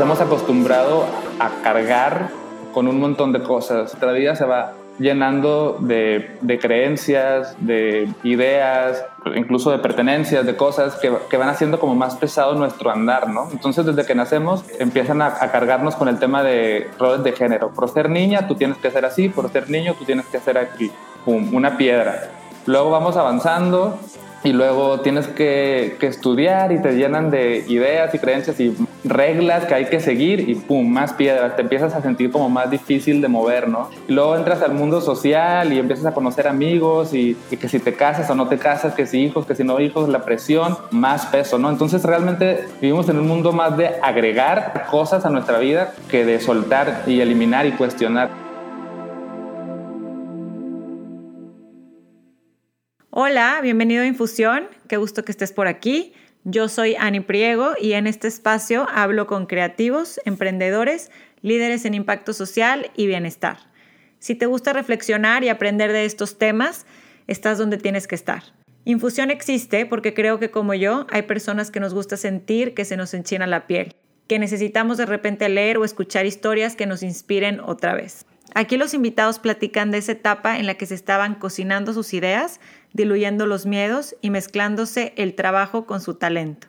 hemos acostumbrado a cargar con un montón de cosas. Nuestra vida se va llenando de, de, creencias, de ideas, incluso de pertenencias, de cosas que, que, van haciendo como más pesado nuestro andar, ¿no? Entonces desde que nacemos empiezan a, a, cargarnos con el tema de roles de género. Por ser niña tú tienes que ser así, por ser niño tú tienes que ser aquí, pum, una piedra. Luego vamos avanzando y luego tienes que, que, estudiar y te llenan de ideas y creencias y reglas que hay que seguir y pum, más piedras, te empiezas a sentir como más difícil de mover, ¿no? Y luego entras al mundo social y empiezas a conocer amigos y, y, que si te casas o no te casas, que si hijos, que si no hijos, la presión, más peso, ¿no? Entonces realmente vivimos en un mundo más de agregar cosas a nuestra vida que de soltar y eliminar y cuestionar. Hola, bienvenido a Infusión, qué gusto que estés por aquí. Yo soy Ani Priego y en este espacio hablo con creativos, emprendedores, líderes en impacto social y bienestar. Si te gusta reflexionar y aprender de estos temas, estás donde tienes que estar. Infusión existe porque creo que como yo hay personas que nos gusta sentir que se nos enchina la piel, que necesitamos de repente leer o escuchar historias que nos inspiren otra vez. Aquí los invitados platican de esa etapa en la que se estaban cocinando sus ideas, diluyendo los miedos y mezclándose el trabajo con su talento.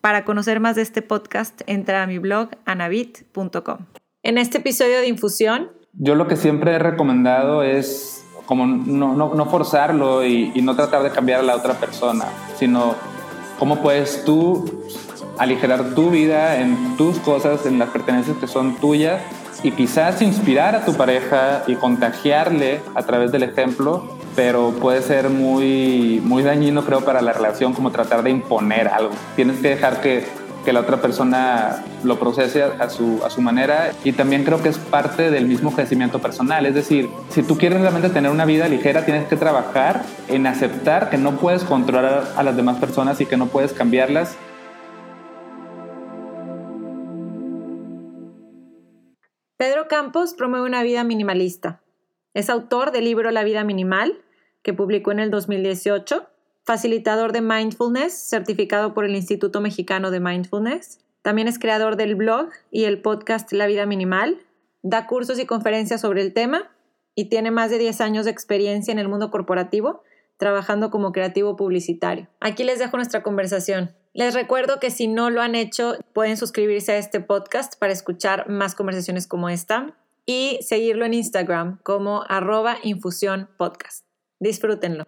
Para conocer más de este podcast, entra a mi blog anabit.com. En este episodio de Infusión... Yo lo que siempre he recomendado es como no, no, forzarlo y no tratar de cambiar a la otra persona, sino cómo puedes tú aligerar tu vida en tus cosas, en las pertenencias que son tuyas y quizás inspirar a tu pareja y contagiarle a través del ejemplo, pero puede ser muy, muy dañino creo para la relación como tratar de imponer algo. Tienes que dejar que, que la otra persona lo procese a su, a su manera y también creo que es parte del mismo crecimiento personal. Es decir, si tú quieres realmente tener una vida ligera, tienes que trabajar en aceptar que no puedes controlar a las demás personas y que no puedes cambiarlas Pedro Campos promueve una vida minimalista. Es autor del libro La vida minimal, que publicó en el 2018, facilitador de mindfulness, certificado por el Instituto Mexicano de Mindfulness. También es creador del blog y el podcast La vida minimal. Da cursos y conferencias sobre el tema y tiene más de 10 años de experiencia en el mundo corporativo, trabajando como creativo publicitario. Aquí les dejo nuestra conversación. Les recuerdo que si no lo han hecho, pueden suscribirse a este podcast para escuchar más conversaciones como esta y seguirlo en Instagram como arroba infusión podcast. Disfrútenlo.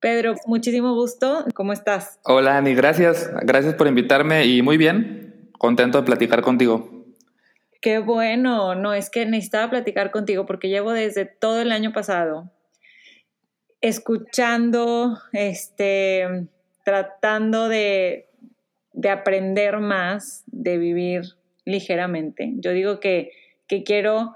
Pedro, muchísimo gusto. ¿Cómo estás? Hola, Ani. Gracias. Gracias por invitarme y muy bien. Contento de platicar contigo. Qué bueno. No, es que necesitaba platicar contigo porque llevo desde todo el año pasado escuchando, este, tratando de de aprender más, de vivir ligeramente. Yo digo que, que quiero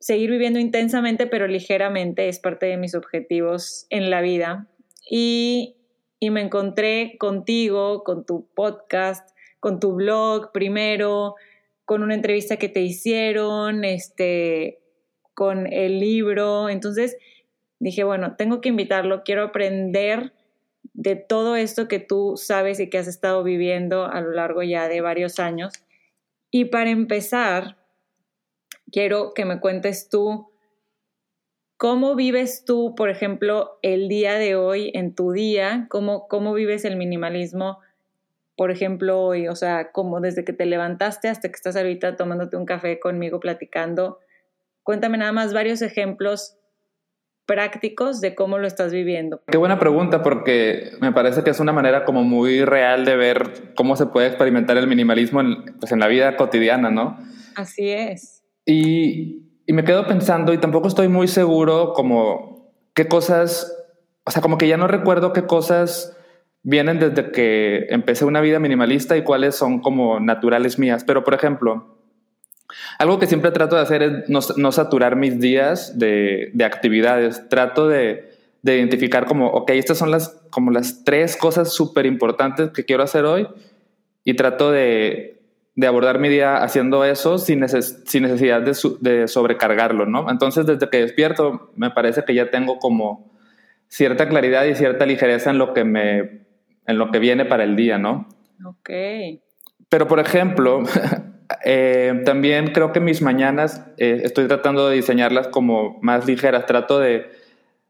seguir viviendo intensamente, pero ligeramente, es parte de mis objetivos en la vida. Y, y me encontré contigo, con tu podcast, con tu blog primero, con una entrevista que te hicieron, este, con el libro. Entonces dije, bueno, tengo que invitarlo, quiero aprender de todo esto que tú sabes y que has estado viviendo a lo largo ya de varios años. Y para empezar, quiero que me cuentes tú cómo vives tú, por ejemplo, el día de hoy en tu día, cómo, cómo vives el minimalismo, por ejemplo, hoy, o sea, como desde que te levantaste hasta que estás ahorita tomándote un café conmigo platicando. Cuéntame nada más varios ejemplos prácticos de cómo lo estás viviendo? Qué buena pregunta porque me parece que es una manera como muy real de ver cómo se puede experimentar el minimalismo en, pues en la vida cotidiana, ¿no? Así es. Y, y me quedo pensando y tampoco estoy muy seguro como qué cosas, o sea, como que ya no recuerdo qué cosas vienen desde que empecé una vida minimalista y cuáles son como naturales mías. Pero, por ejemplo, algo que siempre trato de hacer es no, saturar mis días de, actividades. Trato de, identificar como, ok, estas son las, como las tres cosas súper importantes que quiero hacer hoy y trato de, abordar mi día haciendo eso sin, sin necesidad de, sobrecargarlo, ¿no? Entonces, desde que despierto, me parece que ya tengo como cierta claridad y cierta ligereza en lo que me, en lo que viene para el día, ¿no? Ok. Pero, por ejemplo, Eh, también creo que mis mañanas eh, estoy tratando de diseñarlas como más ligeras. Trato de,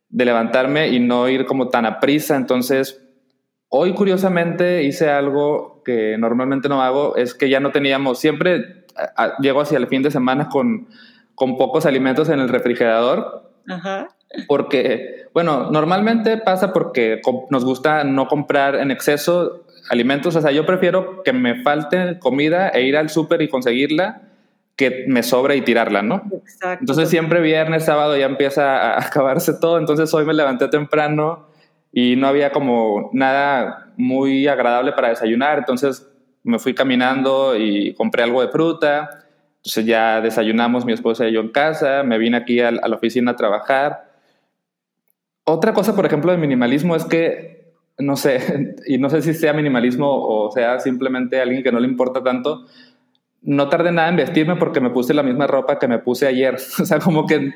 de levantarme y no ir como tan a prisa. Entonces, hoy curiosamente hice algo que normalmente no hago. Es que ya no teníamos, siempre llego hacia el fin de semana con, con pocos alimentos en el refrigerador. Ajá. Porque, bueno, normalmente pasa porque nos gusta no comprar en exceso alimentos. O sea, yo prefiero que me falte comida e ir al súper y conseguirla que me sobre y tirarla, ¿no? Exacto. Entonces siempre viernes, sábado ya empieza a acabarse todo. Entonces hoy me levanté temprano y no había como nada muy agradable para desayunar. Entonces me fui caminando y compré algo de fruta. Entonces ya desayunamos mi esposa y yo en casa. Me vine aquí a la oficina a trabajar otra cosa, por ejemplo, del minimalismo es que, no sé, y no sé si sea minimalismo o sea simplemente alguien que no le importa tanto, no tardé nada en vestirme porque me puse la misma ropa que me puse ayer. O sea, como que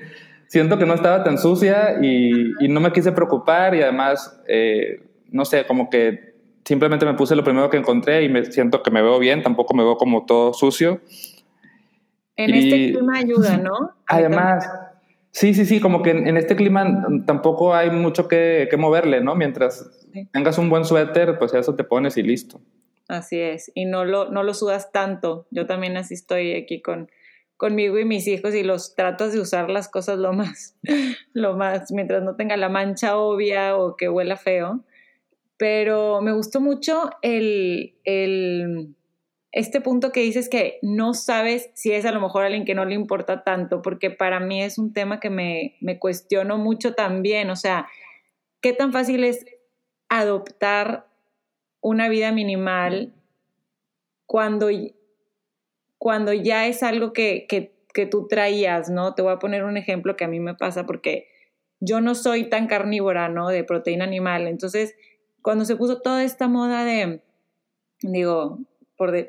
siento que no estaba tan sucia y, no me quise preocupar y además, eh, no sé, como que simplemente me puse lo primero que encontré y me siento que me veo bien, tampoco me veo como todo sucio. En este clima ayuda, ¿no? Además, Sí, sí, sí, como que en, este clima tampoco hay mucho que, moverle, ¿no? Mientras tengas un buen suéter, pues eso te pones y listo. Así es, y no lo, no lo sudas tanto. Yo también así estoy aquí con, conmigo y mis hijos y los tratas de usar las cosas lo más, lo más, mientras no tenga la mancha obvia o que huela feo. Pero me gustó mucho el, el este punto que dices que no sabes si es a lo mejor alguien que no le importa tanto, porque para mí es un tema que me, me cuestiono mucho también, o sea, ¿qué tan fácil es adoptar una vida minimal cuando, cuando ya es algo que, que, que tú traías, ¿no? Te voy a poner un ejemplo que a mí me pasa porque yo no soy tan carnívora, ¿no? De proteína animal. Entonces, cuando se puso toda esta moda de, digo,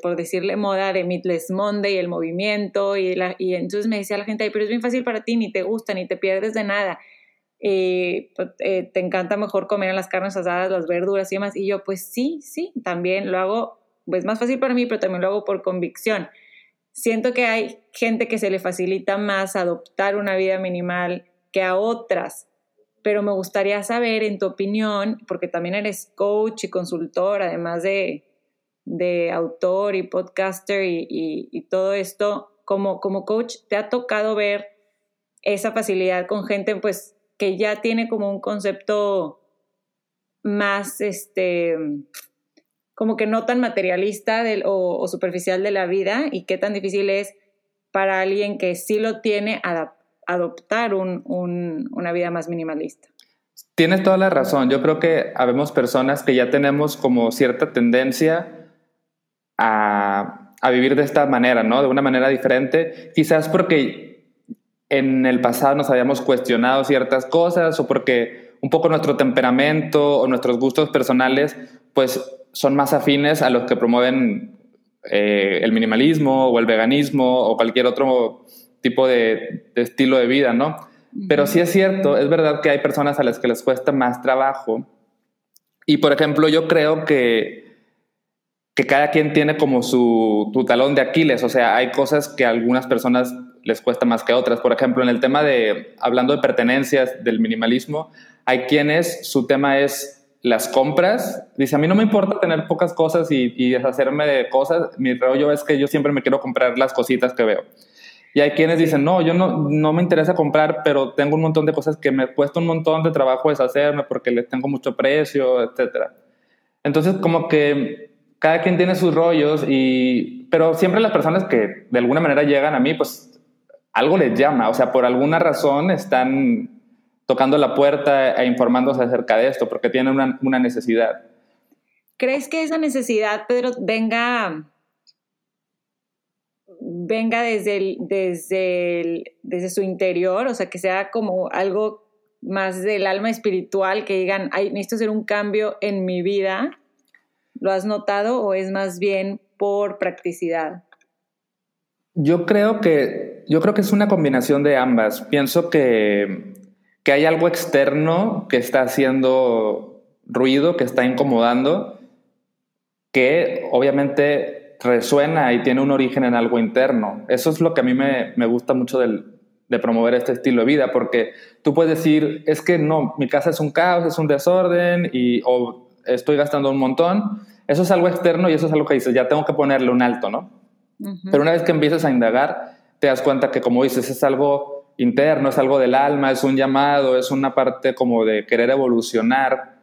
por, decirle moda de Meatless Monday, el movimiento, y, la, y entonces me decía la gente, pero es bien fácil para ti, ni te gusta, ni te pierdes de nada. Pues, eh, te encanta mejor comer las carnes asadas, las verduras y demás. Y yo, pues sí, sí, también lo hago, pues más fácil para mí, pero también lo hago por convicción. Siento que hay gente que se le facilita más adoptar una vida minimal que a otras, pero me gustaría saber, en tu opinión, porque también eres coach y consultor, además de, de autor y podcaster y, todo esto, como, como coach, ¿te ha tocado ver esa facilidad con gente pues que ya tiene como un concepto más, este, como que no tan materialista o, superficial de la vida y qué tan difícil es para alguien que sí lo tiene adoptar una vida más minimalista? Tienes toda la razón. Yo creo que habemos personas que ya tenemos como cierta tendencia a, vivir de esta manera, ¿no? De una manera diferente, quizás porque en el pasado nos habíamos cuestionado ciertas cosas o porque un poco nuestro temperamento o nuestros gustos personales, pues son más afines a los que promueven eh, el minimalismo o el veganismo o cualquier otro tipo de, de estilo de vida, ¿no? Pero sí es cierto, es verdad que hay personas a las que les cuesta más trabajo. Y por ejemplo, yo creo que que cada quien tiene como su tu talón de Aquiles, o sea, hay cosas que a algunas personas les cuesta más que a otras. Por ejemplo, en el tema de, hablando de pertenencias del minimalismo, hay quienes su tema es las compras. Dice, a mí no me importa tener pocas cosas y, y deshacerme de cosas, mi rollo es que yo siempre me quiero comprar las cositas que veo. Y hay quienes dicen, no, yo no, no me interesa comprar, pero tengo un montón de cosas que me cuesta un montón de trabajo deshacerme porque les tengo mucho precio, etc. Entonces, como que cada quien tiene sus rollos, y, pero siempre las personas que de alguna manera llegan a mí, pues algo les llama, o sea, por alguna razón están tocando la puerta e informándose acerca de esto, porque tienen una, una necesidad. ¿Crees que esa necesidad, Pedro, venga, venga desde, desde, desde su interior, o sea, que sea como algo más del alma espiritual, que digan, Ay, necesito hacer un cambio en mi vida ¿Lo has notado o es más bien por practicidad? Yo creo que, yo creo que es una combinación de ambas. Pienso que, que hay algo externo que está haciendo ruido, que está incomodando, que obviamente resuena y tiene un origen en algo interno. Eso es lo que a mí me, me gusta mucho del, de promover este estilo de vida, porque tú puedes decir, es que no, mi casa es un caos, es un desorden, y, o estoy gastando un montón. Eso es algo externo y eso es algo que dices, ya tengo que ponerle un alto, ¿no? Pero una vez que empiezas a indagar, te das cuenta que, como dices, es algo interno, es algo del alma, es un llamado, es una parte como de querer evolucionar,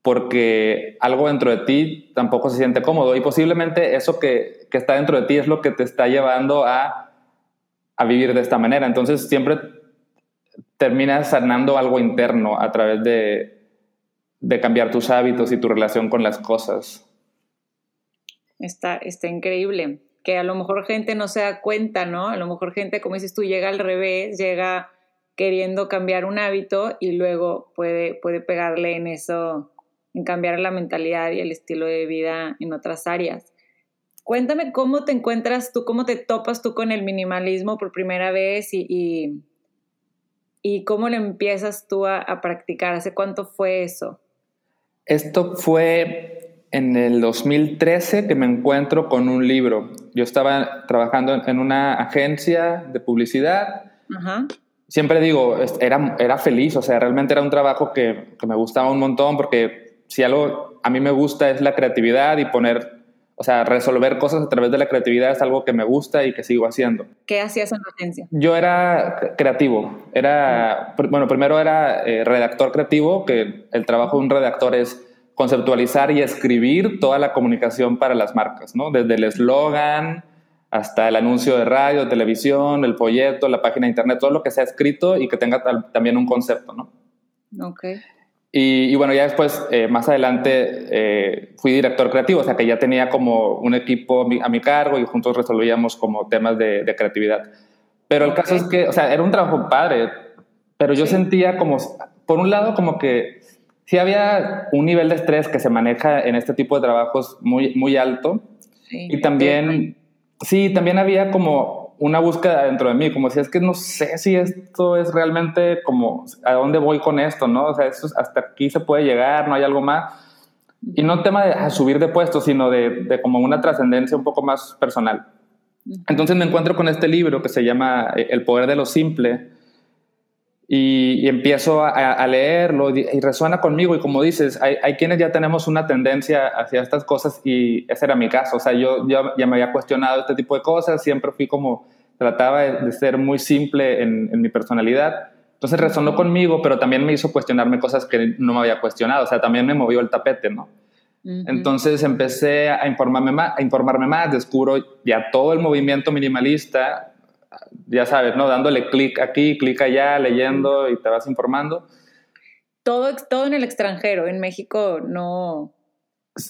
porque algo dentro de ti tampoco se siente cómodo y posiblemente eso que, que está dentro de ti es lo que te está llevando a a vivir de esta manera. Entonces siempre terminas sanando algo interno a través de, de cambiar tus hábitos y tu relación con las cosas. Está, está increíble. Que a lo mejor gente no se da cuenta, ¿no? A lo mejor gente, como dices tú, llega al revés, llega queriendo cambiar un hábito y luego puede, puede pegarle en eso, en cambiar la mentalidad y el estilo de vida en otras áreas. Cuéntame cómo te encuentras tú, cómo te topas tú con el minimalismo por primera vez y, y, cómo lo empiezas tú a, practicar. ¿Hace cuánto fue eso? Esto fue en el 2013 que me encuentro con un libro. Yo estaba trabajando en una agencia de publicidad. Siempre digo, era, era feliz, o sea, realmente era un trabajo que, que me gustaba un montón porque si algo a mí me gusta es la creatividad y poner o sea, resolver cosas a través de la creatividad es algo que me gusta y que sigo haciendo. ¿Qué hacías en la agencia? Yo era creativo. Era, bueno, primero era eh, redactor creativo, que el trabajo de un redactor es conceptualizar y escribir toda la comunicación para las marcas, ¿no? Desde el eslogan hasta el anuncio de radio, televisión, el folleto, la página de internet, todo lo que sea escrito y que tenga también un concepto, ¿no? Ok. Y, bueno, ya después, eh, más adelante, eh, fui director creativo, o sea que ya tenía como un equipo a mi, cargo y juntos resolvíamos como temas de, creatividad. Pero el caso es que, o sea, era un trabajo padre, pero yo sentía como, por un lado, como que sí había un nivel de estrés que se maneja en este tipo de trabajos muy, muy alto. y también, sí, también había como una búsqueda dentro de mí, como si es que no sé si esto es realmente como a dónde voy con esto, ¿no? O sea, esto, hasta aquí se puede llegar, no hay algo más. Y no tema de subir de puesto, sino de, de como una trascendencia un poco más personal. Entonces me encuentro con este libro que se llama eh, El poder de lo simple y, empiezo a, leerlo y, resuena conmigo. Y como dices, hay, hay, quienes ya tenemos una tendencia hacia estas cosas y ese era mi caso, o sea, yo, yo ya me había cuestionado este tipo de cosas, siempre fui como, trataba de, ser muy simple en, en, mi personalidad, entonces resonó conmigo, pero también me hizo cuestionarme cosas que no me había cuestionado, o sea, también me movió el tapete, ¿no? Entonces empecé a informarme, más, a informarme más, descubro ya todo el movimiento minimalista, ya sabes, ¿no? Dándole clic aquí, clic allá, leyendo y te vas informando. Todo, todo en el extranjero, en México no...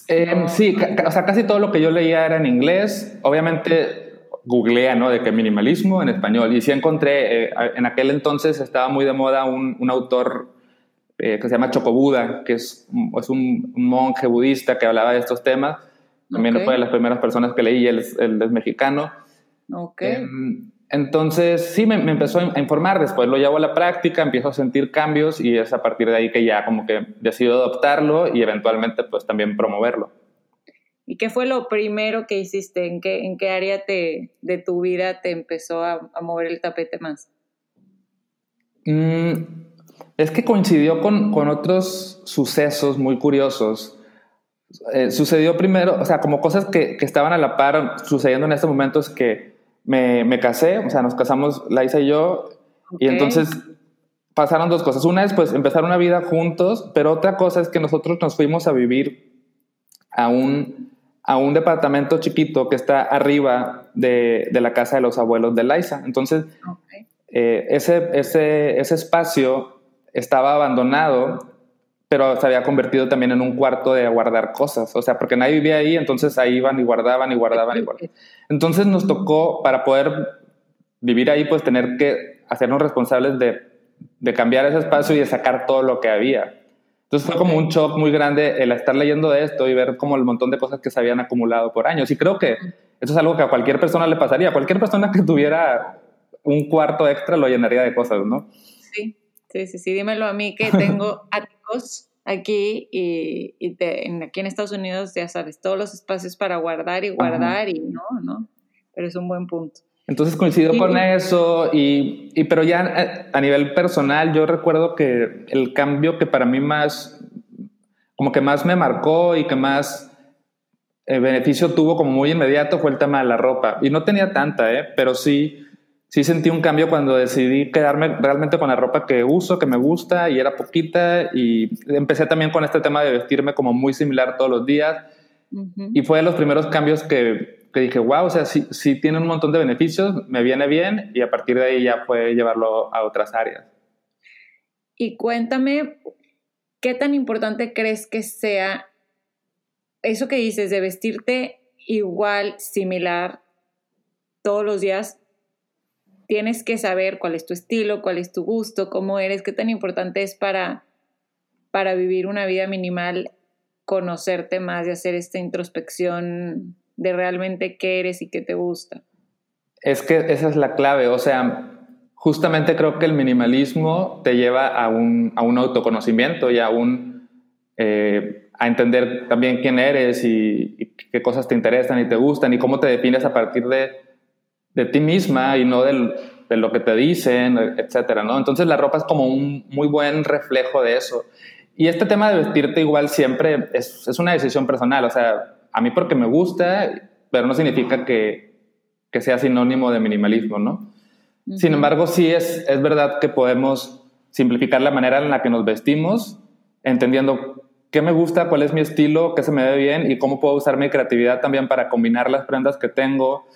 Em, sí, o sea, casi todo lo que yo leía era en inglés. Obviamente googlea, ¿no? De qué minimalismo en español. Y sí encontré, eh, en aquel entonces estaba muy de moda un, un autor eh, que se llama Chocobuda, que es, es un, monje budista que hablaba de estos temas. También fue de las primeras personas que leí, él es, él es mexicano. Ok. Em, entonces, sí, me, empezó a informar, después lo llevo a la práctica, empiezo a sentir cambios y es a partir de ahí que ya como que decido adoptarlo y eventualmente pues también promoverlo. ¿Y qué fue lo primero que hiciste? ¿En qué, en qué área te, de tu vida te empezó a, mover el tapete más? Mm, es que coincidió con, con, otros sucesos muy curiosos. Eh, sucedió primero, o sea, como cosas que, que estaban a la par sucediendo en este momento es que me, me, casé, o sea, nos casamos Laisa y yo, y entonces pasaron dos cosas. Una es pues empezar una vida juntos, pero otra cosa es que nosotros nos fuimos a vivir a un, a un departamento chiquito que está arriba de, de la casa de los abuelos de Laisa. Entonces, eh, ese, ese, ese espacio estaba abandonado pero se había convertido también en un cuarto de guardar cosas, o sea, porque nadie vivía ahí, entonces ahí iban y guardaban y guardaban y guardaban. Entonces nos tocó, para poder vivir ahí, pues tener que hacernos responsables de, de cambiar ese espacio y de sacar todo lo que había. Entonces fue como un shock muy grande el estar leyendo de esto y ver como el montón de cosas que se habían acumulado por años. Y creo que eso es algo que a cualquier persona le pasaría. Cualquier persona que tuviera un cuarto extra lo llenaría de cosas, ¿no? Sí, sí, sí, sí. Dímelo a mí que tengo aquí y, aquí en Estados Unidos, ya sabes, todos los espacios para guardar y guardar y no, ¿no? Pero es un buen punto. Entonces coincido con eso, y, y, pero ya eh, a nivel personal, yo recuerdo que el cambio que para mí más, como que más me marcó y que más eh, beneficio tuvo como muy inmediato fue el tema de la ropa. Y no tenía tanta, ¿eh? pero sí, sí sentí un cambio cuando decidí quedarme realmente con la ropa que uso, que me gusta y era poquita. Y empecé también con este tema de vestirme como muy similar todos los días. Y fue de los primeros cambios que, que dije, wow, o sea, sí, tiene un montón de beneficios, me viene bien y a partir de ahí ya puede llevarlo a otras áreas. Y cuéntame, ¿qué tan importante crees que sea eso que dices de vestirte igual, similar, todos los días? Tienes que saber cuál es tu estilo, cuál es tu gusto, cómo eres, qué tan importante es para, para vivir una vida minimal, conocerte más y hacer esta introspección de realmente qué eres y qué te gusta. Es que esa es la clave, o sea, justamente creo que el minimalismo te lleva a un, a un autoconocimiento y a un... Eh, a entender también quién eres y, qué cosas te interesan y te gustan y cómo te defines a partir de, de ti misma y no del, de lo que te dicen, etcétera, ¿no? Entonces la ropa es como un muy buen reflejo de eso. Y este tema de vestirte igual siempre es, es una decisión personal, o sea, a mí porque me gusta, pero no significa que, que sea sinónimo de minimalismo, ¿no? Sin embargo, sí es, es verdad que podemos simplificar la manera en la que nos vestimos, entendiendo qué me gusta, cuál es mi estilo, qué se me ve bien y cómo puedo usar mi creatividad también para combinar las prendas que tengo.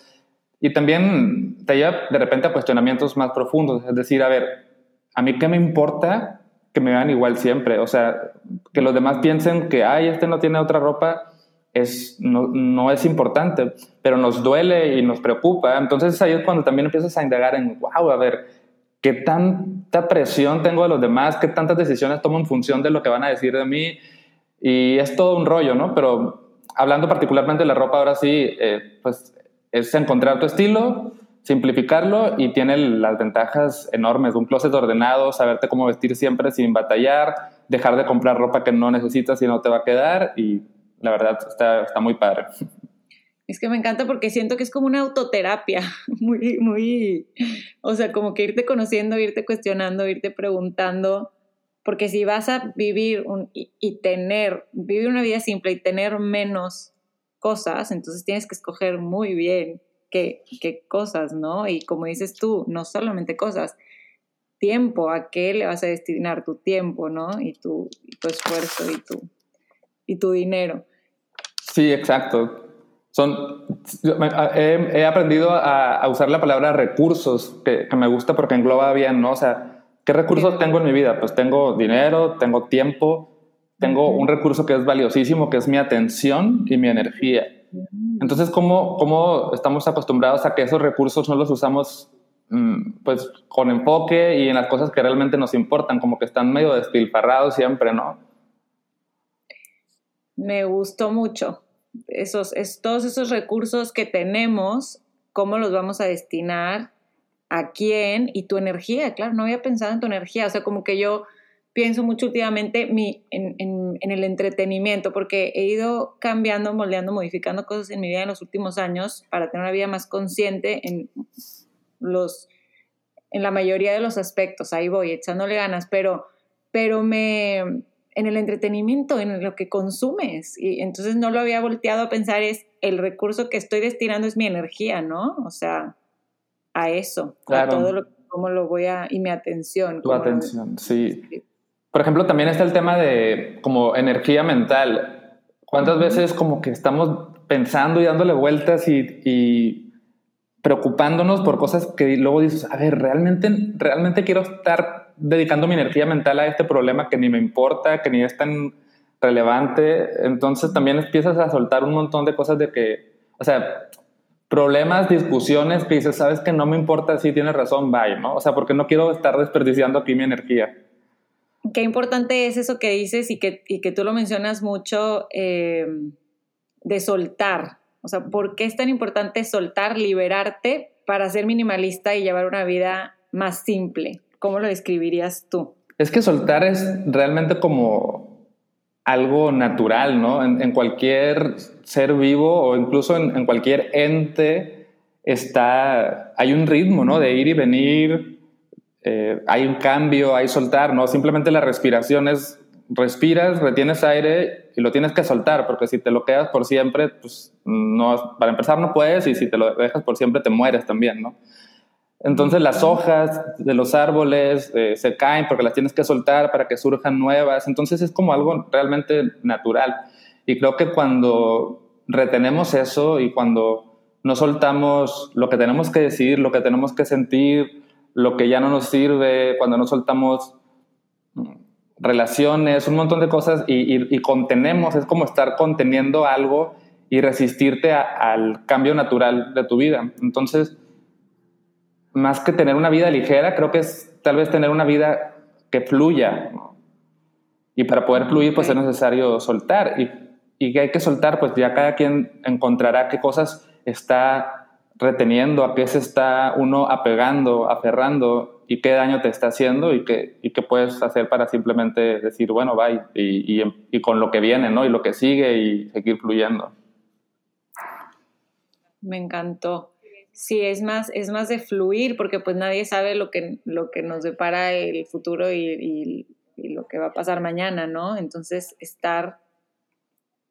Y también te lleva de repente a cuestionamientos más profundos, es decir, a ver, ¿a mí qué me importa que me vean igual siempre? O sea, que los demás piensen que, ay, este no tiene otra ropa, es, no, no, es importante, pero nos duele y nos preocupa. Entonces ahí es cuando también empiezas a indagar en, wow, a ver, ¿qué tanta presión tengo de los demás? ¿Qué tantas decisiones tomo en función de lo que van a decir de mí? Y es todo un rollo, ¿no? Pero hablando particularmente de la ropa, ahora sí, eh, pues es encontrar tu estilo, simplificarlo y tiene las ventajas enormes, un closet ordenado, saberte cómo vestir siempre sin batallar, dejar de comprar ropa que no necesitas y no te va a quedar y la verdad está, está muy padre. Es que me encanta porque siento que es como una autoterapia, muy, muy, o sea, como que irte conociendo, irte cuestionando, irte preguntando, porque si vas a vivir un, y, tener, vivir una vida simple y tener menos cosas, entonces tienes que escoger muy bien qué, qué cosas, ¿no? Y como dices tú, no solamente cosas, tiempo, a qué le vas a destinar tu tiempo, ¿no? Y tu, y tu esfuerzo y tu, y tu dinero. Sí, exacto. Son, he, aprendido a, usar la palabra recursos, que, me gusta porque engloba bien, ¿no? O sea, ¿qué recursos tengo en mi vida? Pues tengo dinero, tengo tiempo, tengo un recurso que es valiosísimo, que es mi atención y mi energía. Entonces, ¿cómo, ¿cómo estamos acostumbrados a que esos recursos no los usamos mm, pues con enfoque y en las cosas que realmente nos importan, como que están medio despilfarrados siempre, ¿no? Me gustó mucho esos, es, todos esos recursos que tenemos, cómo los vamos a destinar, a quién y tu energía. Claro, no había pensado en tu energía. O sea, como que yo pienso mucho últimamente mi, en, en, el entretenimiento, porque he ido cambiando, moldeando, modificando cosas en mi vida en los últimos años para tener una vida más consciente en los en la mayoría de los aspectos. Ahí voy, echándole ganas, pero, pero me, en el entretenimiento, en lo que consumes. Y entonces no lo había volteado a pensar, es el recurso que estoy destinando es mi energía, ¿no? O sea, a eso, a todo lo cómo lo voy a, y mi atención. Tu atención, sí. Por ejemplo, también está el tema de como energía mental. ¿Cuántas veces como que estamos pensando y dándole vueltas y, y preocupándonos por cosas que luego dices, a ver, realmente, realmente quiero estar dedicando mi energía mental a este problema que ni me importa, que ni es tan relevante. Entonces también empiezas a soltar un montón de cosas de que, o sea, problemas, discusiones que dices, sabes que no me importa si tienes razón, bye, ¿no? O sea, porque no quiero estar desperdiciando aquí mi energía. Qué importante es eso que dices y que, y que tú lo mencionas mucho eh, de soltar. O sea, ¿por qué es tan importante soltar, liberarte para ser minimalista y llevar una vida más simple? ¿Cómo lo describirías tú? Es que soltar es realmente como, algo natural, ¿no? En, cualquier ser vivo o incluso en, cualquier ente está, hay un ritmo, ¿no? De ir y venir, eh, hay un cambio, hay soltar, ¿no? Simplemente la respiración es, respiras, retienes aire y lo tienes que soltar, porque si te lo quedas por siempre, pues no, para empezar no puedes y si te lo dejas por siempre te mueres también, ¿no? Entonces las hojas de los árboles eh, se caen porque las tienes que soltar para que surjan nuevas. Entonces es como algo realmente natural. Y creo que cuando retenemos eso y cuando no soltamos lo que tenemos que decir, lo que tenemos que sentir, lo que ya no nos sirve, cuando no soltamos relaciones, un montón de cosas y, contenemos, es como estar conteniendo algo y resistirte al cambio natural de tu vida. Entonces, más que tener una vida ligera, creo que es tal vez tener una vida que fluya. Y para poder fluir, pues es necesario soltar. Y, y que hay que soltar, pues ya cada quien encontrará qué cosas está reteniendo, a qué se está uno apegando, aferrando y qué daño te está haciendo y qué, y qué puedes hacer para simplemente decir, bueno, bye, y, y, y con lo que viene, ¿no? Y lo que sigue y seguir fluyendo. Me encantó sí es más, es más de fluir, porque pues nadie sabe lo que, lo que nos depara el futuro y, lo que va a pasar mañana, ¿no? Entonces, estar,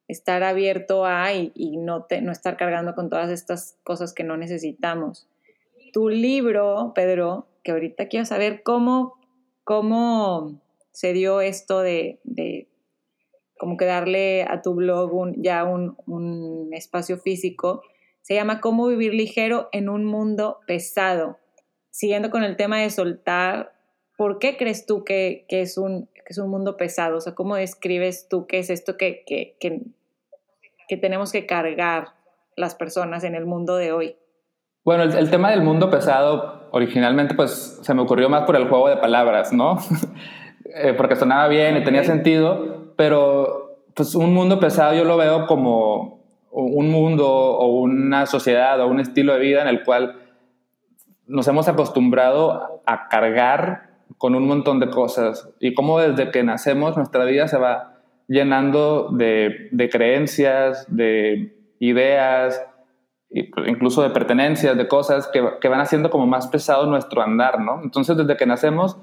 estar abierto a y, no, no estar cargando con todas estas cosas que no necesitamos. Tu libro, Pedro, que ahorita quiero saber cómo, cómo se dio esto de, de como que darle a tu blog ya un, un espacio físico se llama Cómo vivir ligero en un mundo pesado. Siguiendo con el tema de soltar, ¿por qué crees tú que, es, un, es un mundo pesado? O sea, ¿cómo describes tú qué es esto que, que, que, tenemos que cargar las personas en el mundo de hoy? Bueno, el, tema del mundo pesado originalmente pues se me ocurrió más por el juego de palabras, ¿no? Eh, porque sonaba bien y tenía sentido, pero pues un mundo pesado yo lo veo como un mundo o una sociedad o un estilo de vida en el cual nos hemos acostumbrado a cargar con un montón de cosas y como desde que nacemos nuestra vida se va llenando de, creencias, de ideas, incluso de pertenencias, de cosas que, que, van haciendo como más pesado nuestro andar, ¿no? Entonces desde que nacemos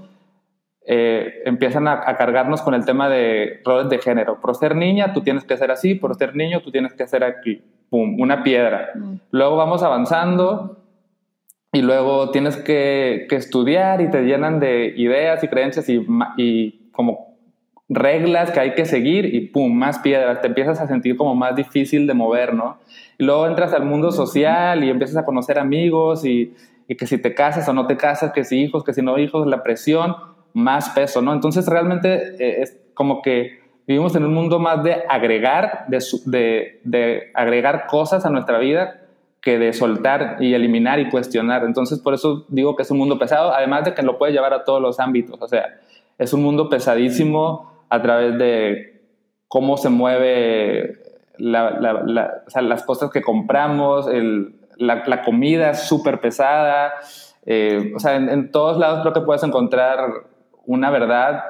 eh, empiezan a, cargarnos con el tema de roles de género. Por ser niña, tú tienes que ser así, por ser niño, tú tienes que ser aquí. Pum, una piedra. Mm. Luego vamos avanzando y luego tienes que, estudiar y te llenan de ideas y creencias y, y, como reglas que hay que seguir y pum, más piedras. Te empiezas a sentir como más difícil de mover, ¿no? Y luego entras al mundo social y empiezas a conocer amigos y, y que si te casas o no te casas, que si hijos, que si no hijos, la presión más peso, ¿no? Entonces realmente eh, es como que vivimos en un mundo más de agregar, de, de, agregar cosas a nuestra vida que de soltar y eliminar y cuestionar. Entonces por eso digo que es un mundo pesado, además de que lo puede llevar a todos los ámbitos. O sea, es un mundo pesadísimo a través de cómo se mueve las cosas que compramos, la, comida es súper pesada. Eh, o sea, en, todos lados creo que puedes encontrar una verdad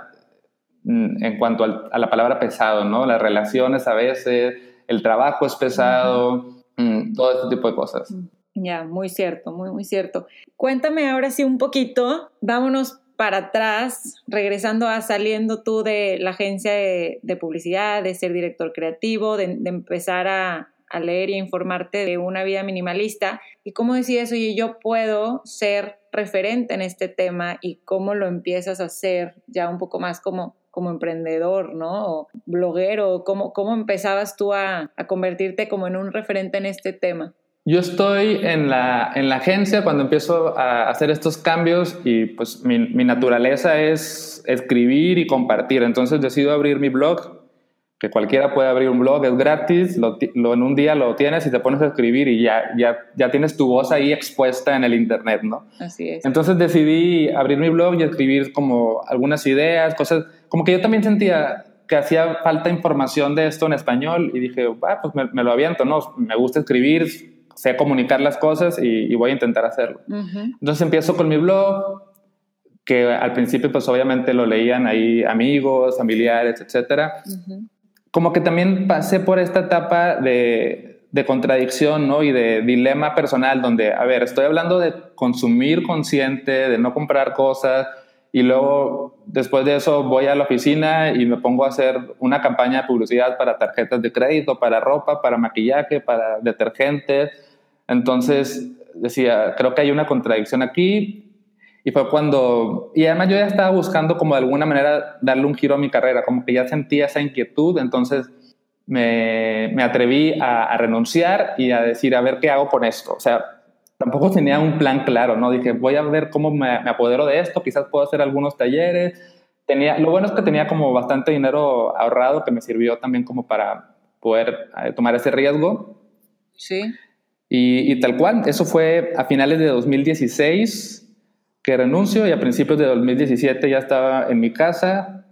mm, en cuanto a la palabra pesado, ¿no? Las relaciones a veces, el trabajo es pesado, mm, todo este tipo de cosas. Mm, ya, muy cierto, muy, muy cierto. Cuéntame ahora sí un poquito, vámonos para atrás, regresando a saliendo tú de la agencia de, publicidad, de ser director creativo, de, empezar a, leer y informarte de una vida minimalista. ¿Y cómo decides, oye, yo puedo ser referente en este tema y cómo lo empiezas a hacer ya un poco más como, como emprendedor, ¿no? O bloguero, ¿cómo, cómo empezabas tú a, convertirte como en un referente en este tema? Yo estoy en la, en la agencia cuando empiezo a hacer estos cambios y pues mi, mi naturaleza es escribir y compartir. Entonces decido abrir mi blog que cualquiera puede abrir un blog, es gratis, lo, en un día lo tienes y te pones a escribir y ya, ya, ya tienes tu voz ahí expuesta en el Internet, ¿no? Así es. Entonces decidí abrir mi blog y escribir como algunas ideas, cosas, como que yo también sentía que hacía falta información de esto en español y dije, ah, pues me, lo aviento, ¿no? Me gusta escribir, sé comunicar las cosas y, voy a intentar hacerlo. Entonces empiezo con mi blog, que al principio pues obviamente lo leían ahí amigos, familiares, etcétera. Como que también pasé por esta etapa de, de contradicción, ¿no? Y de dilema personal, donde, a ver, estoy hablando de consumir consciente, de no comprar cosas, y luego después de eso voy a la oficina y me pongo a hacer una campaña de publicidad para tarjetas de crédito, para ropa, para maquillaje, para detergentes. Entonces decía, creo que hay una contradicción aquí. Y fue cuando, y además yo ya estaba buscando como de alguna manera darle un giro a mi carrera, como que ya sentía esa inquietud, entonces me, me atreví a, a renunciar y a decir, a ver qué hago con esto. O sea, tampoco tenía un plan claro, ¿no? Dije, voy a ver cómo me, apodero de esto, quizás puedo hacer algunos talleres. Tenía, lo bueno es que tenía como bastante dinero ahorrado que me sirvió también como para poder eh, tomar ese riesgo. Sí. Y, y, tal cual, eso fue a finales de 2016 que renuncio y a principios de 2017 ya estaba en mi casa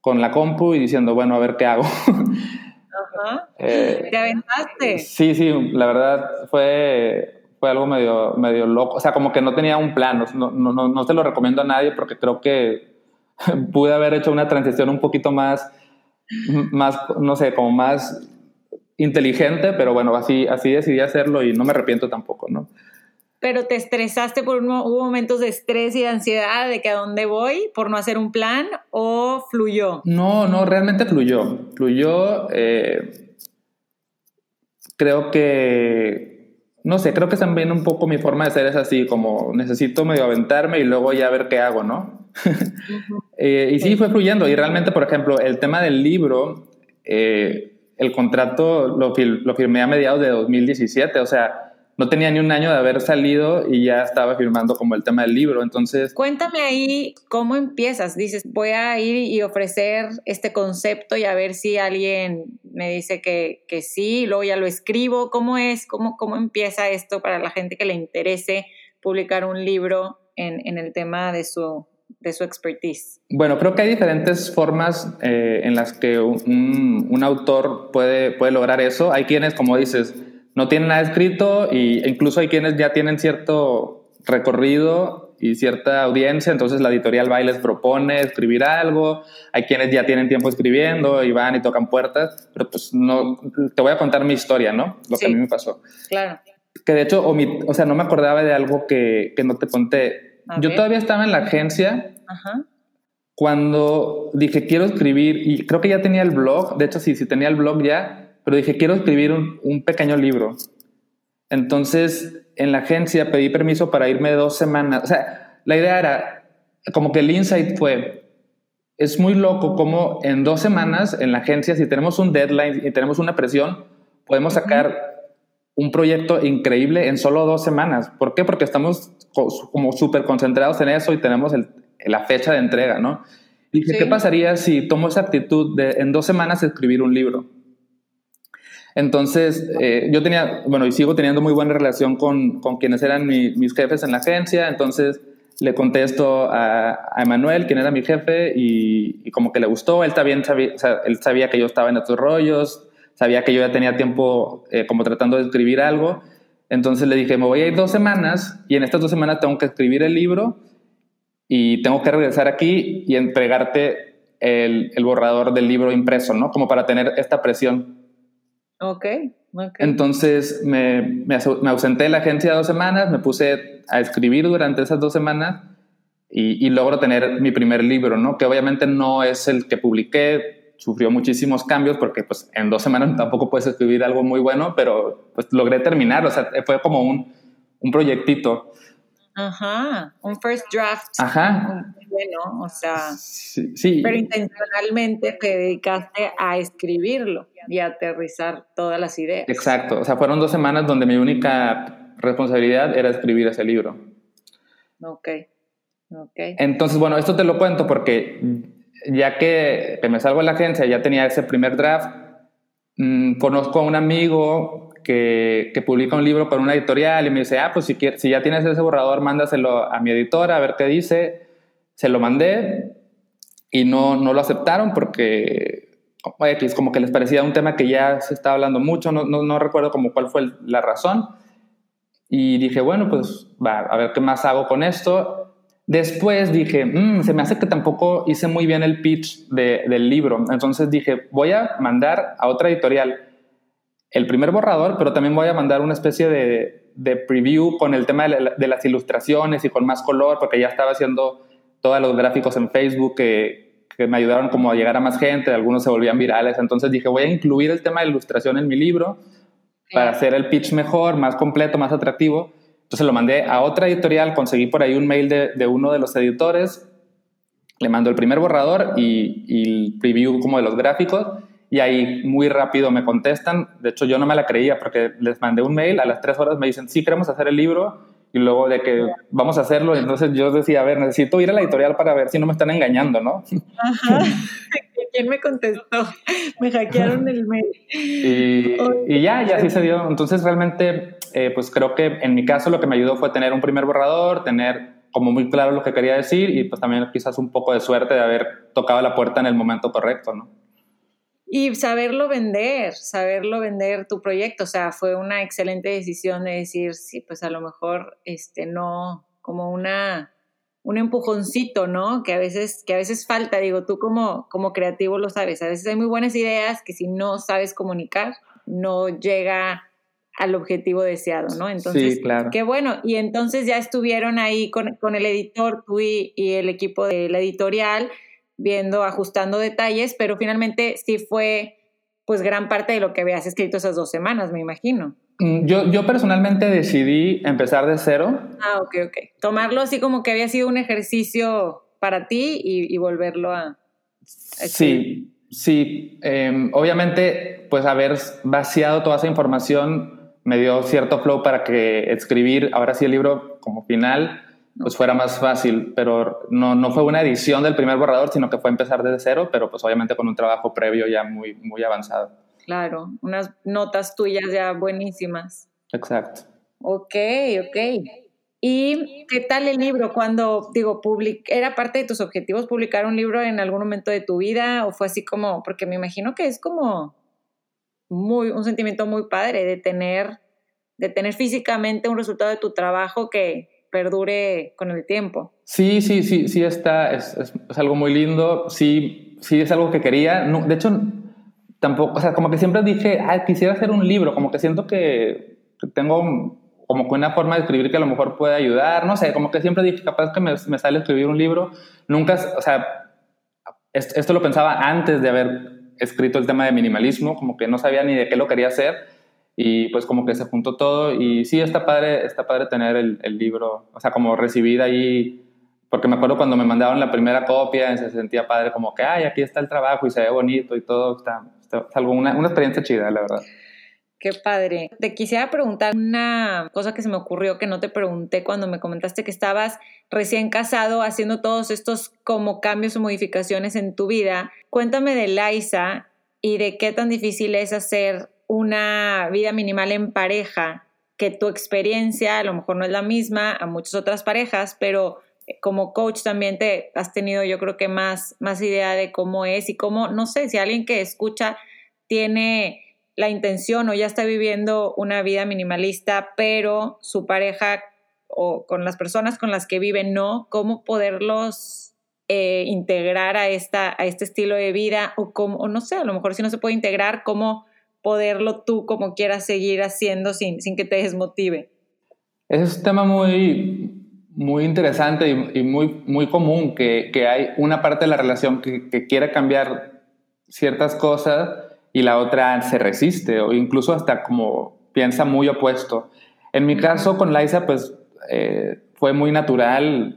con la compu y diciendo, bueno, a ver qué hago. Ajá. Eh, ¿Te aventaste? Sí, sí, la verdad fue, fue algo medio, medio loco. O sea, como que no tenía un plan. No, no, no, no te lo recomiendo a nadie porque creo que pude haber hecho una transición un poquito más, más, no sé, como más inteligente, pero bueno, así, así decidí hacerlo y no me arrepiento tampoco, ¿no? Pero te estresaste por un, hubo momentos de estrés y de ansiedad de que a dónde voy por no hacer un plan o fluyó. No, no, realmente fluyó. Fluyó. Eh, creo que no sé, creo que también un poco mi forma de ser es así, como necesito medio aventarme y luego ya ver qué hago, ¿no? Eh, y sí, fue fluyendo. Y realmente, por ejemplo, el tema del libro, eh, el contrato lo, lo firmé a mediados de 2017, o sea, no tenía ni un año de haber salido y ya estaba firmando como el tema del libro. Entonces. Cuéntame ahí cómo empiezas. Dices, voy a ir y ofrecer este concepto y a ver si alguien me dice que, que sí, luego ya lo escribo. ¿Cómo es? ¿Cómo, ¿Cómo empieza esto para la gente que le interese publicar un libro en, en el tema de su, de su expertise? Bueno, creo que hay diferentes formas eh, en las que un, un, autor puede, puede lograr eso. Hay quienes, como dices, no tienen nada escrito y, incluso hay quienes ya tienen cierto recorrido y cierta audiencia, entonces la editorial va y les propone escribir algo, hay quienes ya tienen tiempo escribiendo y van y tocan puertas, pero pues no, te voy a contar mi historia, ¿no? Lo que a mí me pasó. Claro. Que de hecho, o, sea, no me acordaba de algo que, que no te conté. Yo todavía estaba en la agencia Ajá. cuando dije, quiero escribir, y creo que ya tenía el blog, de hecho sí, sí tenía el blog ya, pero dije, quiero escribir un, pequeño libro. Entonces, en la agencia pedí permiso para irme dos semanas. O sea, la idea era, como que el insight fue, es muy loco como en dos semanas en la agencia, si tenemos un deadline y tenemos una presión, podemos sacar un proyecto increíble en solo dos semanas. ¿Por qué? Porque estamos como súper concentrados en eso y tenemos la fecha de entrega, ¿no? Y dije, ¿qué pasaría si tomo esa actitud de en dos semanas escribir un libro? Entonces, eh, yo tenía, bueno, y sigo teniendo muy buena relación con, con quienes eran mis jefes en la agencia, entonces le contesto a, a Emanuel, quien era mi jefe, y, como que le gustó, él también sabía, o él sabía que yo estaba en estos rollos, sabía que yo ya tenía tiempo eh, como tratando de escribir algo, entonces le dije, me voy a ir dos semanas, y en estas dos semanas tengo que escribir el libro, y tengo que regresar aquí y entregarte el, el borrador del libro impreso, ¿no? Como para tener esta presión. Ok. Entonces me, me, ausenté de la agencia dos semanas, me puse a escribir durante esas dos semanas y, y, logro tener mi primer libro, ¿no? Que obviamente no es el que publiqué, sufrió muchísimos cambios porque pues en dos semanas tampoco puedes escribir algo muy bueno, pero pues logré terminar, o sea, fue como un, un proyectito. Ajá, un first draft. Ajá. Bueno, o sea, sí, pero intencionalmente te dedicaste a escribirlo y aterrizar todas las ideas. Exacto, o sea, fueron dos semanas donde mi única responsabilidad era escribir ese libro. Ok, ok. Entonces, bueno, esto te lo cuento porque ya que, me salgo de la agencia, ya tenía ese primer draft, mm, conozco a un amigo que, que, publica un libro para una editorial y me dice, ah, pues si, si ya tienes ese borrador, mándaselo a mi editora a ver qué dice. Se lo mandé y no, no lo aceptaron porque es como que les parecía un tema que ya se estaba hablando mucho, no, no, no recuerdo como cuál fue la razón. Y dije, bueno, pues va, a ver qué más hago con esto. Después dije, mm, se me hace que tampoco hice muy bien el pitch del libro. Entonces dije, voy a mandar a otra editorial el primer borrador, pero también voy a mandar una especie de, preview con el tema de, las ilustraciones y con más color, porque ya estaba haciendo todos los gráficos en Facebook que, me ayudaron como a llegar a más gente, algunos se volvían virales. Entonces dije, voy a incluir el tema de ilustración en mi libro para hacer el pitch mejor, más completo, más atractivo. Entonces lo mandé a otra editorial, conseguí por ahí un mail de, uno de los editores, le mando el primer borrador y, y el preview como de los gráficos y ahí muy rápido me contestan. De hecho, yo no me la creía porque les mandé un mail, a las tres horas me dicen, sí, queremos hacer el libro, y luego de que vamos a hacerlo, entonces yo decía, a ver, necesito ir a la editorial para ver si no me están engañando, ¿no? Ajá. ¿Quién me contestó? Me hackearon el mail. Y, y ya, ya así se dio. Entonces realmente, eh, pues creo que en mi caso lo que me ayudó fue tener un primer borrador, tener como muy claro lo que quería decir y pues también quizás un poco de suerte de haber tocado la puerta en el momento correcto, ¿no? Y saberlo vender, saberlo vender tu proyecto, o sea, fue una excelente decisión de decir, sí, pues a lo mejor, este, no, como una, un empujoncito, ¿no? Que a veces, que a veces falta, digo, tú como, como creativo lo sabes, a veces hay muy buenas ideas que si no sabes comunicar, no llega al objetivo deseado, ¿no? Entonces, claro. qué bueno. Y entonces ya estuvieron ahí con, con el editor, tú y, y, el equipo de la editorial, viendo, ajustando detalles, pero finalmente sí fue pues gran parte de lo que habías escrito esas dos semanas, me imagino. Mm, yo, yo personalmente decidí empezar de cero. Ah, ok, ok. Tomarlo así como que había sido un ejercicio para ti y, volverlo a... Sí, sí. Em, obviamente, pues haber vaciado toda esa información me dio cierto flow para que escribir ahora sí el libro como final pues fuera más fácil, pero no, no fue una edición del primer borrador, sino que fue empezar desde cero, pero pues obviamente con un trabajo previo ya muy, muy avanzado. Claro, unas notas tuyas ya buenísimas. Exacto. Ok, ok. ¿Y qué tal el libro? Cuando, digo, ¿era parte de tus objetivos publicar un libro en algún momento de tu vida? ¿O fue así como, porque me imagino que es como muy, un sentimiento muy padre de tener, de tener físicamente un resultado de tu trabajo que, perdure con el tiempo. Sí, sí, sí, sí está, es, es, algo muy lindo, sí, sí es algo que quería, de hecho, tampoco, o sea, como que siempre dije, ah, quisiera hacer un libro, como que siento que tengo como que una forma de escribir que a lo mejor puede ayudar, no sé, como que siempre dije, capaz que me, me sale escribir un libro, nunca, o sea, esto lo pensaba antes de haber escrito el tema de minimalismo, como que no sabía ni de qué lo quería hacer, y pues como que se juntó todo y sí, está padre, está padre tener el, el libro, o sea, como recibir ahí, porque me acuerdo cuando me mandaron la primera copia, se sentía padre como que, ay, aquí está el trabajo y se ve bonito y todo, está, está algo, una, una experiencia chida, la verdad. Qué padre. Te quisiera preguntar una cosa que se me ocurrió que no te pregunté cuando me comentaste que estabas recién casado haciendo todos estos como cambios o modificaciones en tu vida. Cuéntame de Liza y de qué tan difícil es hacer una vida minimal en pareja, que tu experiencia a lo mejor no es la misma a muchas otras parejas, pero eh, como coach también te has tenido yo creo que más, más idea de cómo es y cómo, no sé, si alguien que escucha tiene la intención o ya está viviendo una vida minimalista, pero su pareja o con las personas con las que viven no, cómo poderlos eh, integrar a, esta, a este estilo de vida o cómo, o no sé, a lo mejor si no se puede integrar, cómo poderlo tú como quieras seguir haciendo sin, sin que te desmotive? Es un tema muy, muy interesante y, muy, muy común, que, que, hay una parte de la relación que, que, quiere cambiar ciertas cosas y la otra se resiste o incluso hasta como piensa muy opuesto. En mi caso con Liza, pues eh, fue muy natural,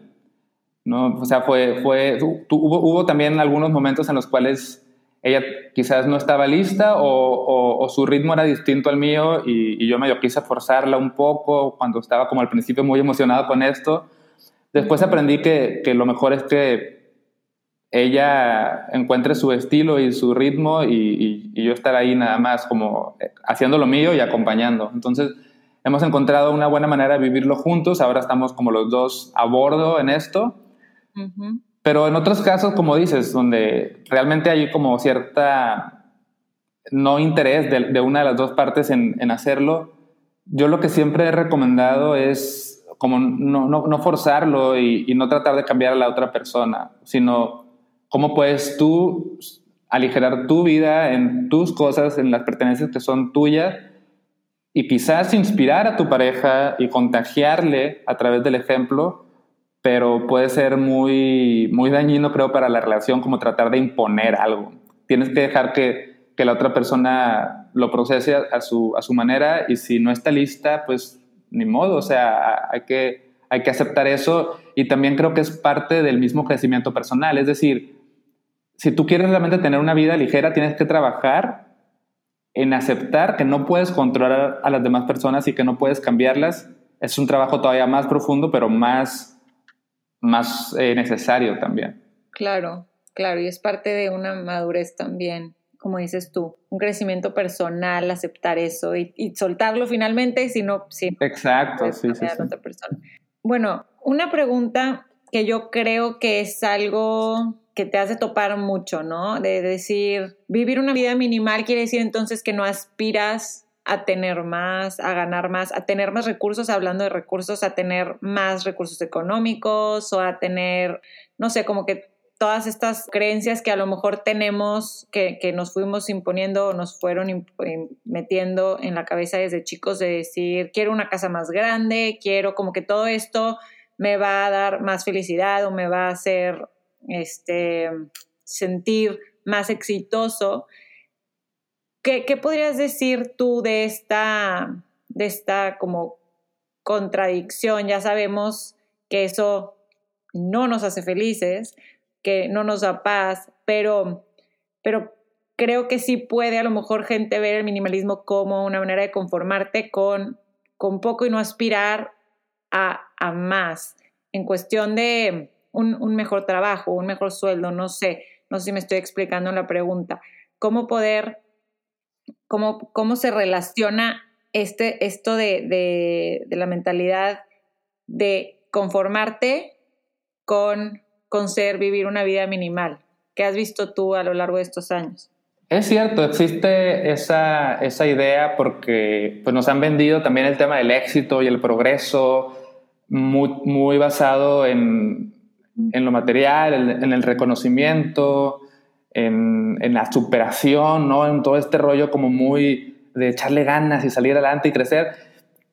¿no? O sea, fue, fue, hubo, hubo también algunos momentos en los cuales ella quizás no estaba lista o, su ritmo era distinto al mío y, yo medio quise forzarla un poco cuando estaba como al principio muy emocionado con esto. Después aprendí que, lo mejor es que ella encuentre su estilo y su ritmo y, yo estar ahí nada más como eh, haciendo lo mío y acompañando. Entonces hemos encontrado una buena manera de vivirlo juntos, ahora estamos como los dos a bordo en esto. Pero en otros casos, como dices, donde realmente hay como cierta no interés de, una de las dos partes en, hacerlo, yo lo que siempre he recomendado es como no, no, no forzarlo y, y, no tratar de cambiar a la otra persona, sino cómo puedes tú aligerar tu vida en tus cosas, en las pertenencias que son tuyas y quizás inspirar a tu pareja y contagiarle a través del ejemplo, pero puede ser muy, muy dañino, creo, para la relación como tratar de imponer algo. Tienes que dejar que, que la otra persona lo procese a su, a su manera y si no está lista, pues ni modo, o sea, hay que, hay que aceptar eso y también creo que es parte del mismo crecimiento personal, es decir, si tú quieres realmente tener una vida ligera, tienes que trabajar en aceptar que no puedes controlar a las demás personas y que no puedes cambiarlas. Es un trabajo todavía más profundo, pero más, más eh, necesario también. Claro, claro, y es parte de una madurez también como dices tú, un crecimiento personal, aceptar eso y, soltarlo finalmente, si no, sí. Exacto, sí, sí, Otra persona. Bueno, una pregunta que yo creo que es algo que te hace topar mucho, ¿no? De decir, vivir una vida minimal quiere decir entonces que no aspiras a tener más, a ganar más, a tener más recursos, hablando de recursos, a tener más recursos económicos o a tener, no sé, como que todas estas creencias que a lo mejor tenemos, que, nos fuimos imponiendo o nos fueron metiendo en la cabeza desde chicos de decir, quiero una casa más grande, quiero como que todo esto me va a dar más felicidad o me va a hacer este, sentir más exitoso. ¿Qué, ¿Qué, podrías decir tú de esta, de esta como contradicción? Ya sabemos que eso no nos hace felices, que no nos da paz, pero, pero creo que sí puede a lo mejor gente ver el minimalismo como una manera de conformarte con, con poco y no aspirar a, a más en cuestión de un, un, mejor trabajo, un mejor sueldo, no sé, no sé si me estoy explicando la pregunta. ¿Cómo poder, cómo, cómo se relaciona este, esto de, de, de la mentalidad de conformarte con con ser vivir una vida minimal? ¿Qué has visto tú a lo largo de estos años? Es cierto, existe esa, esa idea porque pues, nos han vendido también el tema del éxito y el progreso muy, muy basado en, en, lo material, en, el reconocimiento, en, en, la superación, ¿no? en todo este rollo como muy de echarle ganas y salir adelante y crecer.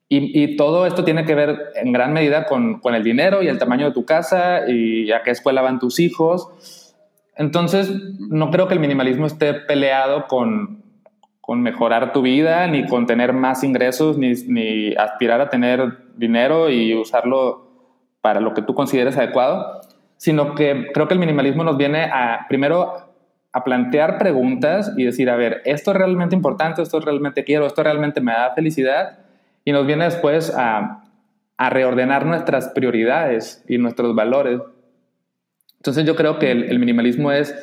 Y, todo esto tiene que ver en gran medida con, con, el dinero y el tamaño de tu casa y a qué escuela van tus hijos. Entonces, no creo que el minimalismo esté peleado con, con mejorar tu vida, ni con tener más ingresos, ni, ni, aspirar a tener dinero y usarlo para lo que tú consideres adecuado, sino que creo que el minimalismo nos viene a, primero, a plantear preguntas y decir, a ver, esto es realmente importante, esto realmente quiero, esto realmente me da felicidad y nos viene después a, reordenar nuestras prioridades y nuestros valores. Entonces yo creo que el, minimalismo es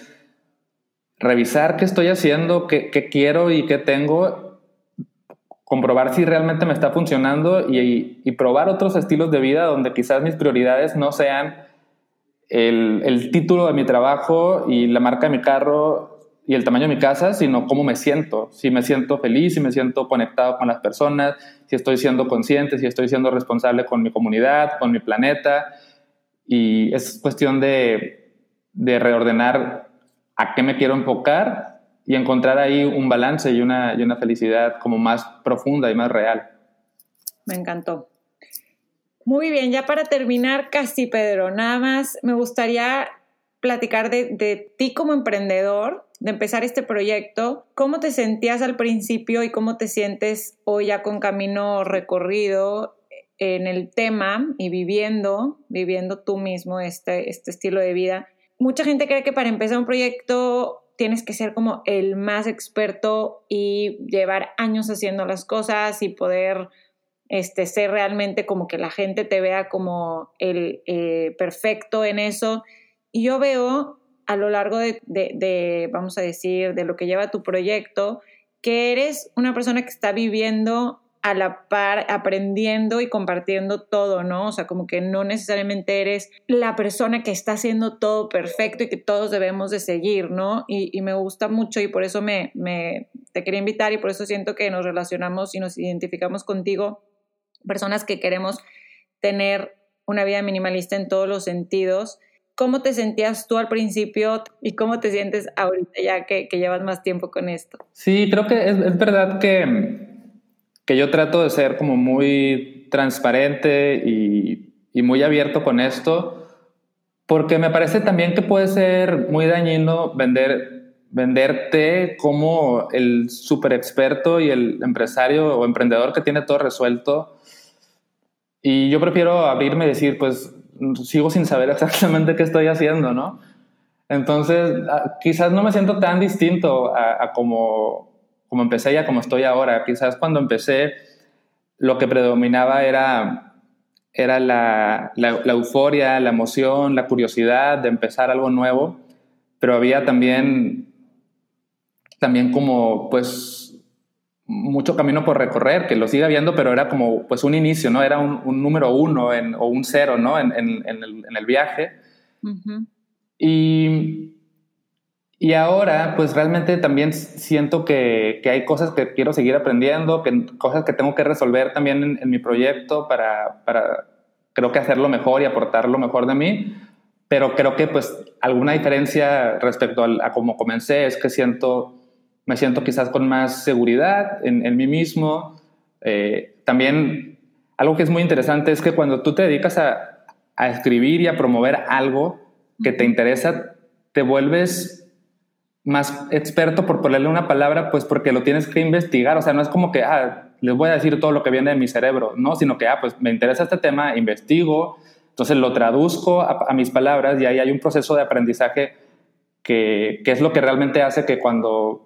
revisar qué estoy haciendo, qué, quiero y qué tengo, comprobar si realmente me está funcionando y, probar otros estilos de vida donde quizás mis prioridades no sean el, título de mi trabajo y la marca de mi carro y el tamaño de mi casa, sino cómo me siento, si me siento feliz, si me siento conectado con las personas, si estoy siendo consciente, si estoy siendo responsable con mi comunidad, con mi planeta. Y es cuestión de, de reordenar a qué me quiero enfocar y encontrar ahí un balance y una, y una felicidad como más profunda y más real. Me encantó. Muy bien, ya para terminar, casi Pedro, nada más me gustaría platicar de, ti como emprendedor de empezar este proyecto, ¿cómo te sentías al principio y cómo te sientes hoy ya con camino recorrido en el tema y viviendo, viviendo tú mismo este, este estilo de vida? Mucha gente cree que para empezar un proyecto tienes que ser como el más experto y llevar años haciendo las cosas y poder este, ser realmente como que la gente te vea como el eh, perfecto en eso. Y yo veo a lo largo de, vamos a decir, de lo que lleva tu proyecto, que eres una persona que está viviendo a la par, aprendiendo y compartiendo todo, ¿no? O sea, como que no necesariamente eres la persona que está haciendo todo perfecto y que todos debemos de seguir, ¿no? Y, me gusta mucho y por eso me, me, te quería invitar y por eso siento que nos relacionamos y nos identificamos contigo, personas que queremos tener una vida minimalista en todos los sentidos. ¿Cómo te sentías tú al principio y cómo te sientes ahorita ya que, llevas más tiempo con esto? Sí, creo que es, verdad que, que, yo trato de ser como muy transparente y, y muy abierto con esto, porque me parece también que puede ser muy dañino vender, venderte como el super experto y el empresario o emprendedor que tiene todo resuelto. Y yo prefiero abrirme y decir, pues sigo sin saber exactamente qué estoy haciendo, ¿no? Entonces, ah, quizás no me siento tan distinto a, como, como empecé y a como estoy ahora. Quizás cuando empecé, lo que predominaba era, era la, la, la, euforia, la emoción, la curiosidad de empezar algo nuevo, pero había también, también como, pues, mucho camino por recorrer, que lo sigue habiendo, pero era como pues un inicio, ¿no? Era un, número uno en, o un cero, ¿no? En, en, el, en el, viaje. y, y, ahora pues realmente también siento que, que, hay cosas que quiero seguir aprendiendo, que, cosas que tengo que resolver también en, mi proyecto para, para, creo que hacerlo mejor y aportar lo mejor de mí. Pero creo que pues alguna diferencia respecto a, a cómo comencé es que siento me siento quizás con más seguridad en, mí mismo. Eh, también algo que es muy interesante es que cuando tú te dedicas a, escribir y a promover algo que te interesa, te vuelves más experto por ponerle una palabra, pues porque lo tienes que investigar. O sea, no es como que, ah, les voy a decir todo lo que viene de mi cerebro, no, sino que, ah, pues me interesa este tema, investigo, entonces lo traduzco a, mis palabras y ahí hay un proceso de aprendizaje que, que, es lo que realmente hace que cuando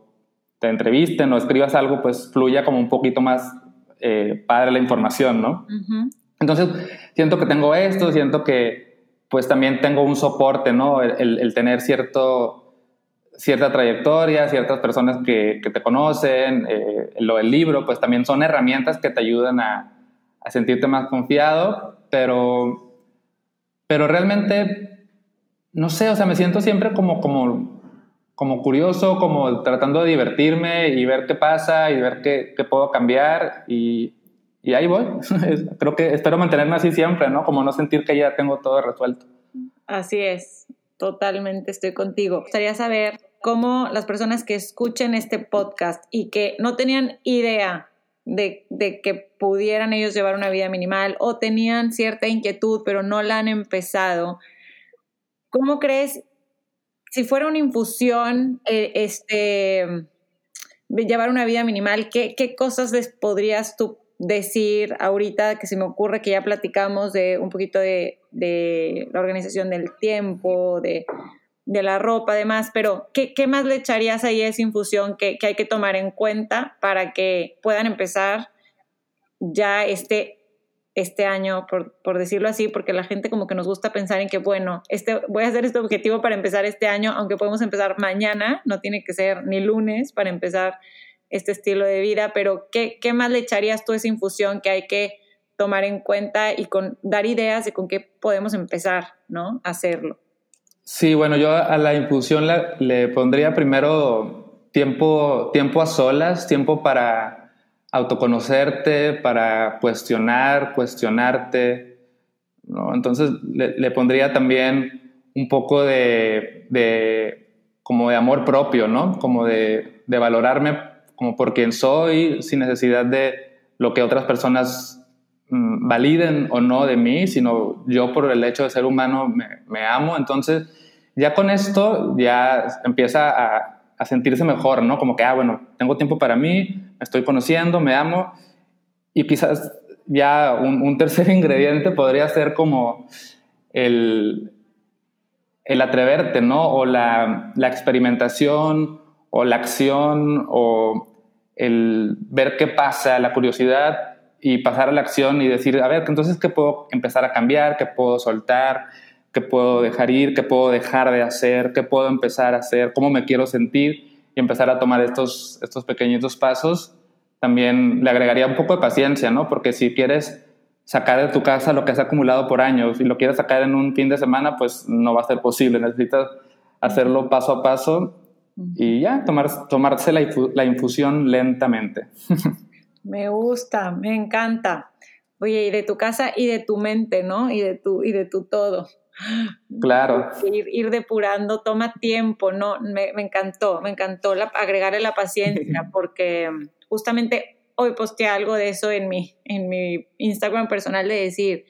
te entrevisten o escribas algo, pues fluya como un poquito más eh, padre la información, ¿no? Entonces, siento que tengo esto, siento que pues también tengo un soporte, ¿no? El, tener cierto, cierta trayectoria, ciertas personas que, te conocen, eh, lo del libro, pues también son herramientas que te ayudan a, a sentirte más confiado, pero, pero realmente, no sé, o sea, me siento siempre como, como como curioso, como tratando de divertirme y ver qué pasa y ver qué, qué puedo cambiar y, y, ahí voy. Creo que espero mantenerme así siempre, ¿no? Como no sentir que ya tengo todo resuelto. Así es, totalmente estoy contigo. Gustaría saber cómo las personas que escuchen este podcast y que no tenían idea de, de, que pudieran ellos llevar una vida minimal o tenían cierta inquietud pero no la han empezado, ¿cómo crees si fuera una infusión, eh, este, llevar una vida minimal, ¿qué, ¿qué, cosas les podrías tú decir ahorita que se me ocurre que ya platicamos de un poquito de, de la organización del tiempo, de, de, la ropa, además, pero ¿qué, ¿qué, más le echarías ahí a esa infusión que, que hay que tomar en cuenta para que puedan empezar ya este este año, por, por, decirlo así, porque la gente como que nos gusta pensar en que, bueno, este, voy a hacer este objetivo para empezar este año, aunque podemos empezar mañana, no tiene que ser ni lunes para empezar este estilo de vida, pero ¿qué, qué más le echarías tú a esa infusión que hay que tomar en cuenta y con, dar ideas de con qué podemos empezar, ¿no? Hacerlo. Sí, bueno, yo a la infusión le pondría primero tiempo, tiempo a solas, tiempo para autoconocerte, para cuestionar, cuestionarte. ¿no? Entonces le, pondría también un poco de, como de amor propio, ¿no? Como de, valorarme como por quien soy, sin necesidad de lo que otras personas mm, validen o no de mí, sino yo por el hecho de ser humano me, me amo. Entonces, ya con esto ya empieza a, a sentirse mejor, ¿no? Como que, ah, bueno, tengo tiempo para mí, me estoy conociendo, me amo. Y quizás ya un, tercer ingrediente podría ser como el, el atreverte, ¿no? O la, la, experimentación, o la acción, o el ver qué pasa, la curiosidad y pasar a la acción y decir, a ver, entonces, ¿qué puedo empezar a cambiar? ¿Qué puedo soltar? Qué puedo dejar ir, qué puedo dejar de hacer, qué puedo empezar a hacer, cómo me quiero sentir y empezar a tomar estos, estos pequeñitos pasos. También le agregaría un poco de paciencia, ¿no? Porque si quieres sacar de tu casa lo que has acumulado por años y lo quieres sacar en un fin de semana, pues no va a ser posible. Necesitas hacerlo paso a paso y ya, tomar, tomarse la, la infusión lentamente. Me gusta, me encanta. Oye, y de tu casa y de tu mente, ¿no? Y de tu, y de tu todo. Claro. Ir, ir depurando toma tiempo, ¿no? Me, me encantó, me encantó la, agregarle la paciencia porque justamente hoy posteé algo de eso en mi, en mi Instagram personal de decir,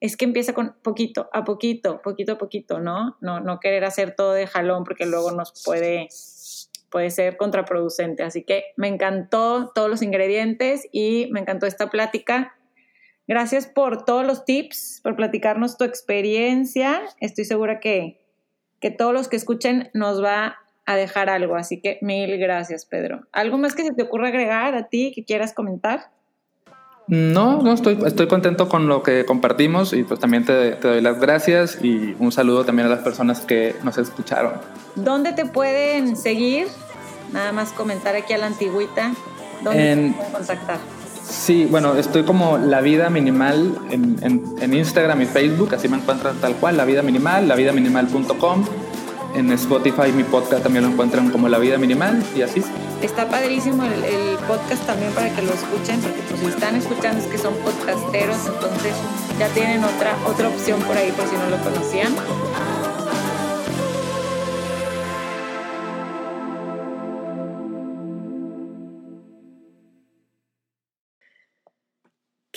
es que empieza con poquito a poquito, poquito a poquito, ¿no? No, no querer hacer todo de jalón porque luego nos puede, puede ser contraproducente. Así que me encantó todos los ingredientes y me encantó esta plática. Gracias por todos los tips, por platicarnos tu experiencia. Estoy segura que, que todos los que escuchen nos va a dejar algo. Así que mil gracias, Pedro. ¿Algo más que se te ocurra agregar a ti que quieras comentar? No, no, estoy, estoy contento con lo que compartimos y pues también te, doy las gracias y un saludo también a las personas que nos escucharon. ¿Dónde te pueden seguir? Nada más comentar aquí a la antigüita. ¿Dónde te pueden contactar? Sí, bueno, estoy como La Vida Minimal en, en, Instagram y Facebook, así me encuentran tal cual, La Vida Minimal, lavidaminimal.com. En Spotify mi podcast también lo encuentran como La Vida Minimal y así. Está padrísimo el, podcast también para que lo escuchen, porque pues si están escuchando es que son podcasteros, entonces ya tienen otra, otra opción por ahí por si no lo conocían.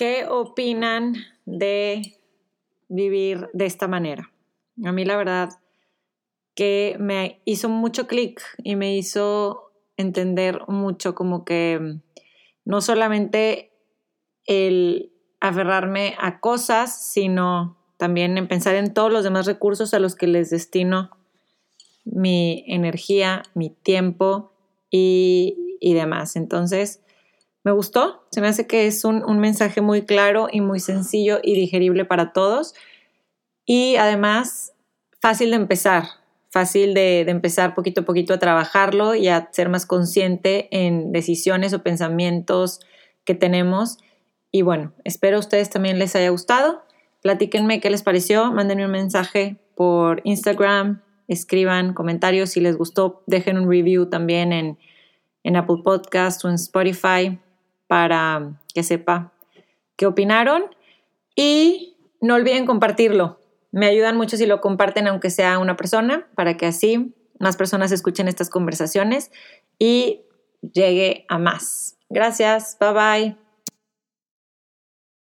¿Qué opinan de vivir de esta manera? A mí la verdad que me hizo mucho clic y me hizo entender mucho como que mm, no solamente el aferrarme a cosas, sino también en pensar en todos los demás recursos a los que les destino mi energía, mi tiempo y, y demás. Entonces, me gustó, se me hace que es un, un mensaje muy claro y muy sencillo y digerible para todos y además fácil de empezar, fácil de, empezar poquito a poquito a trabajarlo y a ser más consciente en decisiones o pensamientos que tenemos. Y bueno, espero a ustedes también les haya gustado. Platíquenme qué les pareció, mándenme un mensaje por Instagram, escriban comentarios si les gustó, dejen un review también en, en Apple Podcast o en Spotify para que sepa qué opinaron. Y no olviden compartirlo. Me ayudan mucho si lo comparten, aunque sea una persona, para que así más personas escuchen estas conversaciones y llegue a más. Gracias, bye bye.